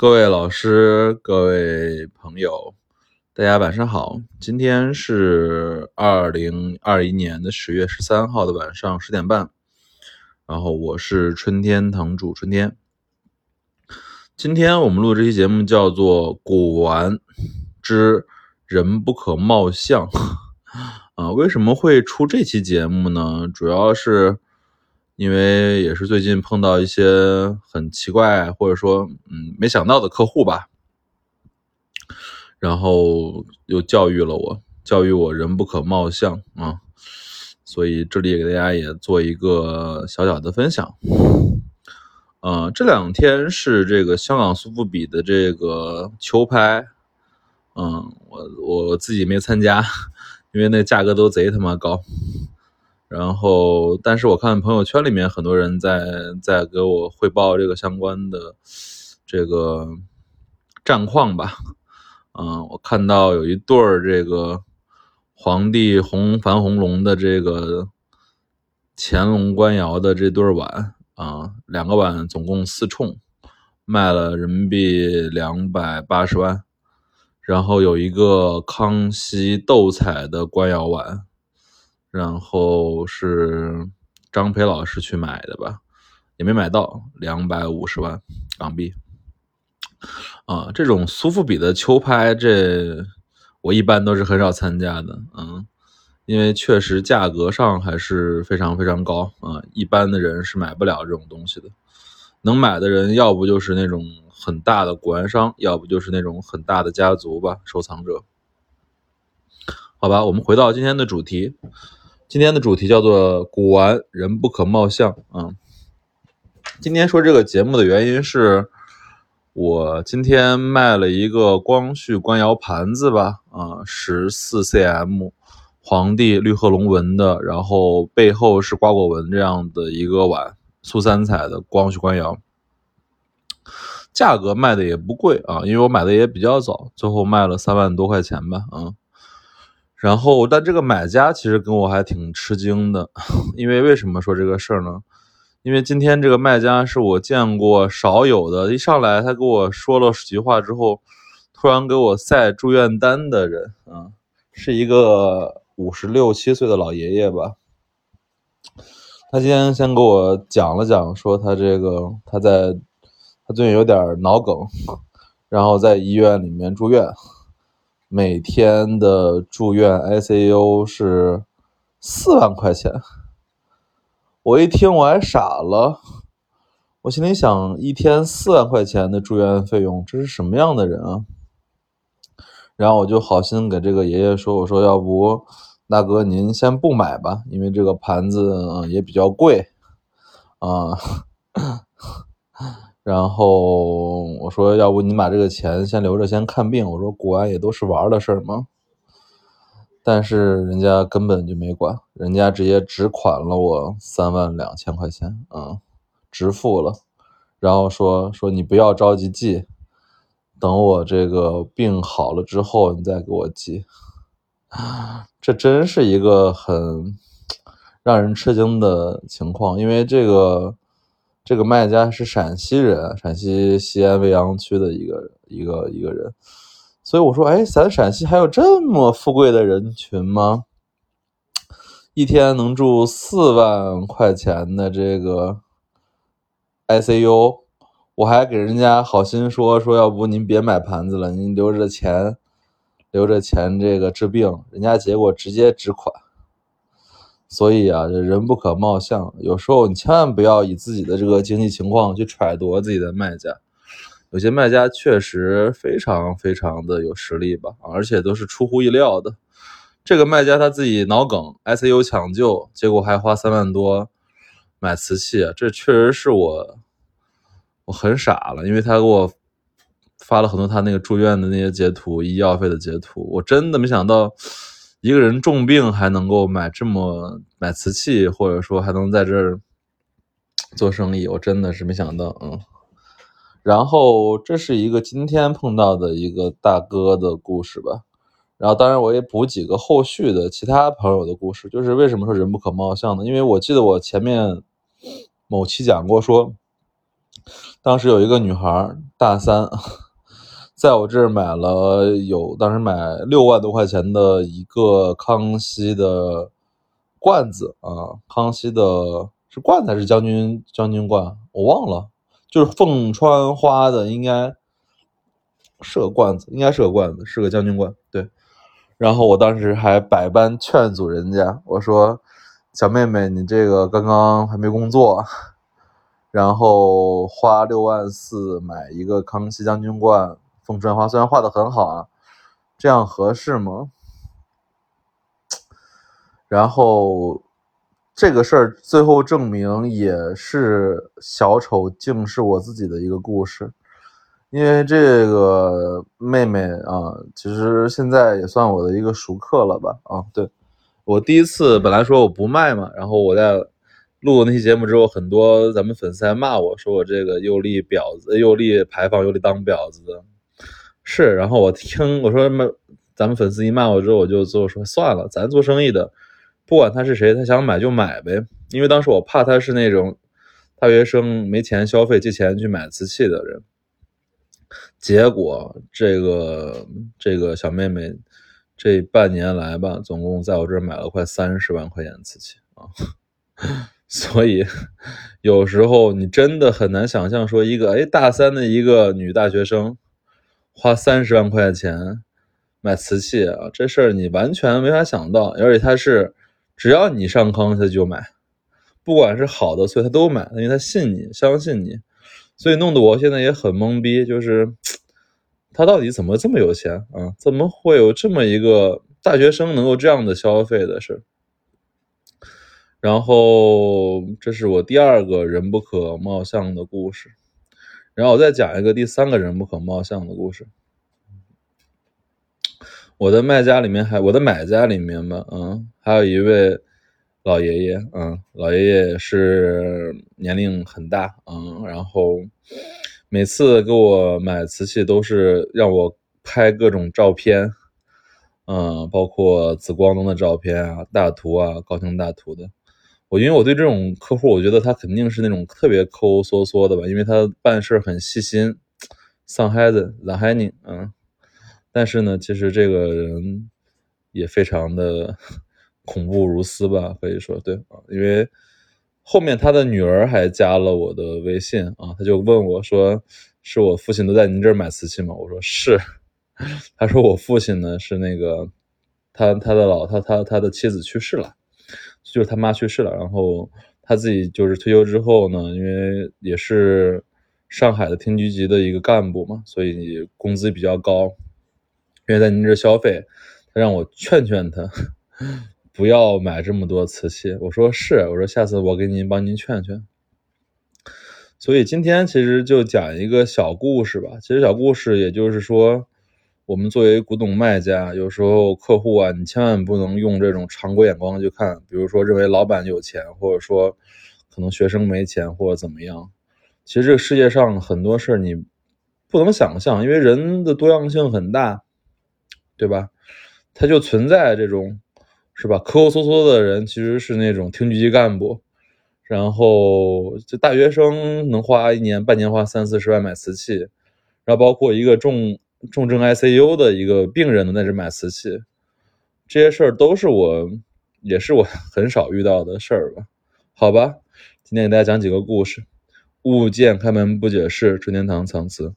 各位老师、各位朋友，大家晚上好。今天是二零二一年的十月十三号的晚上十点半，然后我是春天堂主春天。今天我们录这期节目叫做《古玩之人不可貌相》啊，为什么会出这期节目呢？主要是。因为也是最近碰到一些很奇怪或者说嗯没想到的客户吧，然后又教育了我，教育我人不可貌相啊，所以这里给大家也做一个小小的分享。呃，这两天是这个香港苏富比的这个秋拍，嗯，我我自己没参加，因为那价格都贼他妈高。然后，但是我看朋友圈里面很多人在在给我汇报这个相关的这个战况吧。嗯，我看到有一对儿这个皇帝红樊红龙的这个乾隆官窑的这对碗啊，两个碗总共四冲，卖了人民币两百八十万。然后有一个康熙斗彩的官窑碗。然后是张培老师去买的吧，也没买到，两百五十万港币。啊，这种苏富比的秋拍，这我一般都是很少参加的，嗯，因为确实价格上还是非常非常高啊，一般的人是买不了这种东西的。能买的人，要不就是那种很大的古玩商，要不就是那种很大的家族吧，收藏者。好吧，我们回到今天的主题。今天的主题叫做“古玩人不可貌相”啊。今天说这个节目的原因是，我今天卖了一个光绪官窑盘子吧，啊，十四 cm，皇帝绿鹤龙纹的，然后背后是瓜果纹这样的一个碗，素三彩的光绪官窑，价格卖的也不贵啊，因为我买的也比较早，最后卖了三万多块钱吧，啊。然后，但这个买家其实跟我还挺吃惊的，因为为什么说这个事儿呢？因为今天这个卖家是我见过少有的，一上来他跟我说了几句话之后，突然给我塞住院单的人啊，是一个五十六七岁的老爷爷吧。他今天先给我讲了讲，说他这个他在他最近有点脑梗，然后在医院里面住院。每天的住院 ICU 是四万块钱，我一听我还傻了，我心里想，一天四万块钱的住院费用，这是什么样的人啊？然后我就好心给这个爷爷说，我说要不大哥您先不买吧，因为这个盘子也比较贵啊。然后我说，要不你把这个钱先留着，先看病。我说，古玩也都是玩的事儿吗？但是人家根本就没管，人家直接只款了我三万两千块钱，嗯，直付了。然后说说你不要着急寄，等我这个病好了之后你再给我寄。这真是一个很让人吃惊的情况，因为这个。这个卖家是陕西人，陕西西安未央区的一个一个一个人，所以我说，哎，咱陕西还有这么富贵的人群吗？一天能住四万块钱的这个 ICU，我还给人家好心说说，要不您别买盘子了，您留着钱，留着钱这个治病，人家结果直接直款。所以啊，这人不可貌相，有时候你千万不要以自己的这个经济情况去揣度自己的卖家。有些卖家确实非常非常的有实力吧，而且都是出乎意料的。这个卖家他自己脑梗，ICU 抢救，结果还花三万多买瓷器，这确实是我我很傻了，因为他给我发了很多他那个住院的那些截图，医药费的截图，我真的没想到。一个人重病还能够买这么买瓷器，或者说还能在这儿做生意，我真的是没想到，嗯。然后这是一个今天碰到的一个大哥的故事吧。然后当然我也补几个后续的其他朋友的故事，就是为什么说人不可貌相呢？因为我记得我前面某期讲过说，当时有一个女孩，大三，在我这儿买了有，当时买六万多块钱的一个康熙的罐子啊，康熙的是罐子还是将军将军罐？我忘了，就是凤穿花的，应该是个罐子，应该是个罐子，是个将军罐，对。然后我当时还百般劝阻人家，我说：“小妹妹，你这个刚刚还没工作，然后花六万四买一个康熙将军罐凤穿花，虽然画的很好啊，这样合适吗？”然后这个事儿最后证明也是小丑竟是我自己的一个故事。因为这个妹妹啊，其实现在也算我的一个熟客了吧？啊，对，我第一次本来说我不卖嘛，然后我在录那期节目之后，很多咱们粉丝还骂我说我这个又立婊子，又立牌坊，又立当婊子的。是，然后我听我说么，咱们粉丝一骂我之后，我就最后说算了，咱做生意的，不管他是谁，他想买就买呗。因为当时我怕他是那种大学生没钱消费，借钱去买瓷器的人。结果这个这个小妹妹这半年来吧，总共在我这儿买了快三十万块钱瓷器啊，所以有时候你真的很难想象，说一个哎大三的一个女大学生花三十万块钱买瓷器啊，这事儿你完全没法想到，而且他是只要你上坑他就买，不管是好的所以他都买，因为他信你，相信你。所以弄得我现在也很懵逼，就是他到底怎么这么有钱啊？怎么会有这么一个大学生能够这样的消费的事？然后这是我第二个人不可貌相的故事，然后我再讲一个第三个人不可貌相的故事。我的卖家里面还，我的买家里面吧，嗯，还有一位。老爷爷，嗯，老爷爷是年龄很大，嗯，然后每次给我买瓷器都是让我拍各种照片，嗯，包括紫光灯的照片啊、大图啊、高清大图的。我因为我对这种客户，我觉得他肯定是那种特别抠抠缩缩的吧，因为他办事很细心，上海的，上海人，嗯，但是呢，其实这个人也非常的。恐怖如斯吧，可以说对啊，因为后面他的女儿还加了我的微信啊，他就问我说：“是我父亲都在您这儿买瓷器吗？”我说是。他说我父亲呢是那个他他的老他他他的妻子去世了，就是他妈去世了，然后他自己就是退休之后呢，因为也是上海的厅局级的一个干部嘛，所以工资比较高，愿意在您这消费，他让我劝劝他。不要买这么多瓷器，我说是，我说下次我给您帮您劝劝。所以今天其实就讲一个小故事吧。其实小故事也就是说，我们作为古董卖家，有时候客户啊，你千万不能用这种常规眼光去看，比如说认为老板有钱，或者说可能学生没钱或者怎么样。其实这个世界上很多事儿你不能想象，因为人的多样性很大，对吧？它就存在这种。是吧？抠抠缩缩的人其实是那种厅局级干部，然后这大学生能花一年半年花三四十万买瓷器，然后包括一个重重症 ICU 的一个病人能在这买瓷器，这些事儿都是我也是我很少遇到的事儿吧？好吧，今天给大家讲几个故事。物见开门不解释，春天堂藏词。